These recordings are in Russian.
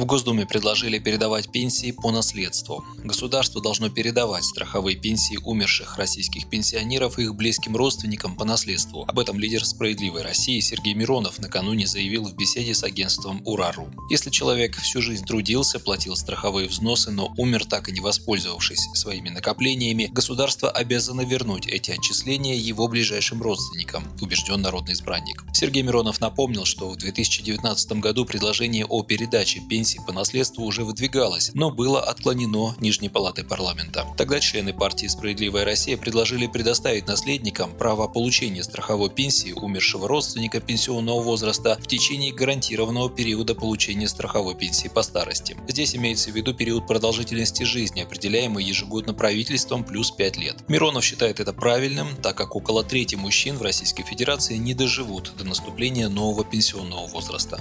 В Госдуме предложили передавать пенсии по наследству. Государство должно передавать страховые пенсии умерших российских пенсионеров и их близким родственникам по наследству. Об этом лидер «Справедливой России» Сергей Миронов накануне заявил в беседе с агентством «Урару». Если человек всю жизнь трудился, платил страховые взносы, но умер так и не воспользовавшись своими накоплениями, государство обязано вернуть эти отчисления его ближайшим родственникам, убежден народный избранник. Сергей Миронов напомнил, что в 2019 году предложение о передаче пенсии пенсий по наследству уже выдвигалось, но было отклонено Нижней палатой парламента. Тогда члены партии «Справедливая Россия» предложили предоставить наследникам право получения страховой пенсии умершего родственника пенсионного возраста в течение гарантированного периода получения страховой пенсии по старости. Здесь имеется в виду период продолжительности жизни, определяемый ежегодно правительством плюс 5 лет. Миронов считает это правильным, так как около трети мужчин в Российской Федерации не доживут до наступления нового пенсионного возраста.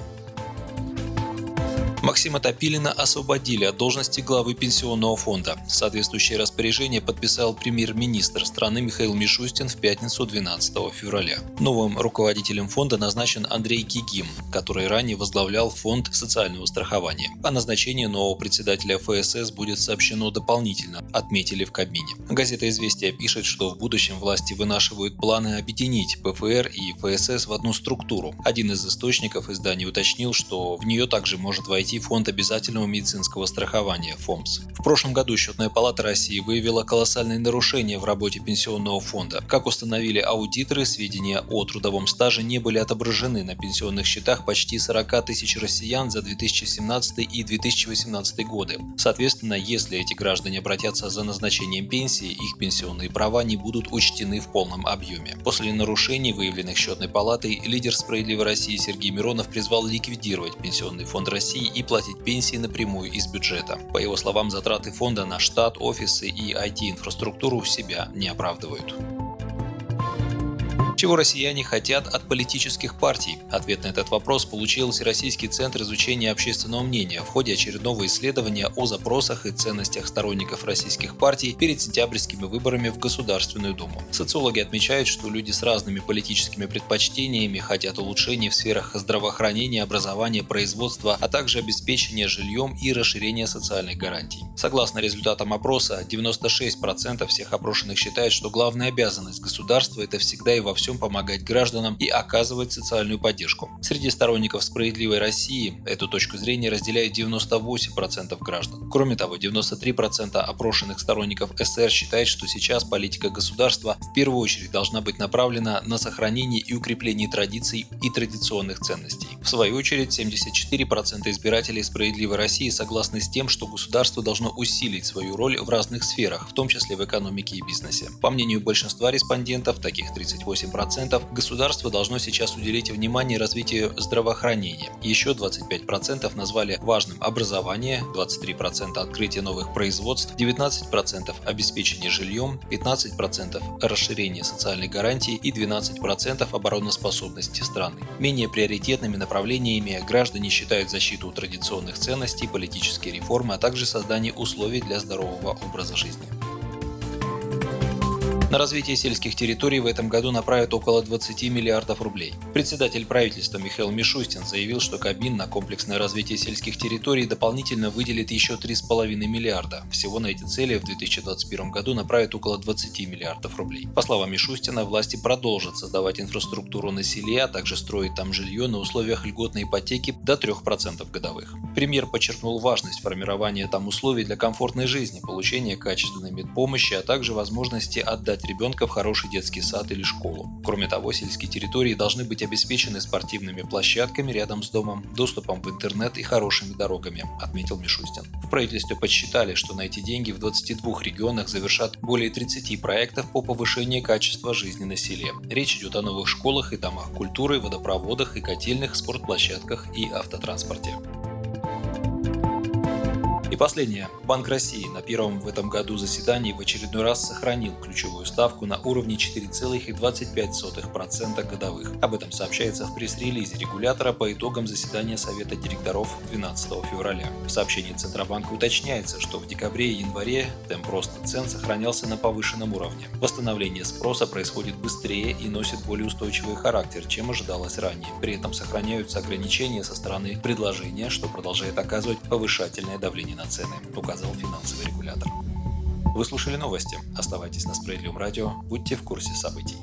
Максима Топилина освободили от должности главы пенсионного фонда. Соответствующее распоряжение подписал премьер-министр страны Михаил Мишустин в пятницу 12 февраля. Новым руководителем фонда назначен Андрей Гигим, который ранее возглавлял фонд социального страхования. О назначении нового председателя ФСС будет сообщено дополнительно, отметили в Кабмине. Газета «Известия» пишет, что в будущем власти вынашивают планы объединить ПФР и ФСС в одну структуру. Один из источников издания уточнил, что в нее также может войти Фонд обязательного медицинского страхования ФОМС. В прошлом году Счетная палата России выявила колоссальные нарушения в работе пенсионного фонда. Как установили аудиторы, сведения о трудовом стаже не были отображены на пенсионных счетах почти 40 тысяч россиян за 2017 и 2018 годы. Соответственно, если эти граждане обратятся за назначением пенсии, их пенсионные права не будут учтены в полном объеме. После нарушений, выявленных Счетной палатой, лидер «Справедливой России» Сергей Миронов призвал ликвидировать Пенсионный фонд России и платить пенсии напрямую из бюджета. По его словам, затраты фонда на штат, офисы и IT-инфраструктуру себя не оправдывают. Чего россияне хотят от политических партий? Ответ на этот вопрос получил Всероссийский центр изучения общественного мнения в ходе очередного исследования о запросах и ценностях сторонников российских партий перед сентябрьскими выборами в Государственную Думу. Социологи отмечают, что люди с разными политическими предпочтениями хотят улучшений в сферах здравоохранения, образования, производства, а также обеспечения жильем и расширения социальных гарантий. Согласно результатам опроса, 96% всех опрошенных считают, что главная обязанность государства – это всегда и во всем всем помогать гражданам и оказывать социальную поддержку. Среди сторонников «Справедливой России» эту точку зрения разделяют 98% граждан. Кроме того, 93% опрошенных сторонников СР считают, что сейчас политика государства в первую очередь должна быть направлена на сохранение и укрепление традиций и традиционных ценностей. В свою очередь, 74% избирателей «Справедливой России» согласны с тем, что государство должно усилить свою роль в разных сферах, в том числе в экономике и бизнесе. По мнению большинства респондентов, таких 38%, 25% государство должно сейчас уделить внимание развитию здравоохранения. Еще 25% назвали важным образование, 23% открытие новых производств, 19% обеспечение жильем, 15% расширение социальной гарантии и 12% обороноспособности страны. Менее приоритетными направлениями граждане считают защиту традиционных ценностей, политические реформы, а также создание условий для здорового образа жизни. На развитие сельских территорий в этом году направят около 20 миллиардов рублей. Председатель правительства Михаил Мишустин заявил, что Кабмин на комплексное развитие сельских территорий дополнительно выделит еще 3,5 миллиарда. Всего на эти цели в 2021 году направят около 20 миллиардов рублей. По словам Мишустина, власти продолжат создавать инфраструктуру на селе, а также строить там жилье на условиях льготной ипотеки до 3% годовых. Премьер подчеркнул важность формирования там условий для комфортной жизни, получения качественной медпомощи, а также возможности отдать отдать ребенка в хороший детский сад или школу. Кроме того, сельские территории должны быть обеспечены спортивными площадками рядом с домом, доступом в интернет и хорошими дорогами, отметил Мишустин. В правительстве подсчитали, что на эти деньги в 22 регионах завершат более 30 проектов по повышению качества жизни на селе. Речь идет о новых школах и домах культуры, водопроводах и котельных, спортплощадках и автотранспорте. И последнее. Банк России на первом в этом году заседании в очередной раз сохранил ключевую ставку на уровне 4,25% годовых. Об этом сообщается в пресс-релизе регулятора по итогам заседания Совета директоров 12 февраля. В сообщении Центробанка уточняется, что в декабре и январе темп роста цен сохранялся на повышенном уровне. Восстановление спроса происходит быстрее и носит более устойчивый характер, чем ожидалось ранее. При этом сохраняются ограничения со стороны предложения, что продолжает оказывать повышательное давление на цены, указал финансовый регулятор. Вы слушали новости. Оставайтесь на Справедливом радио. Будьте в курсе событий.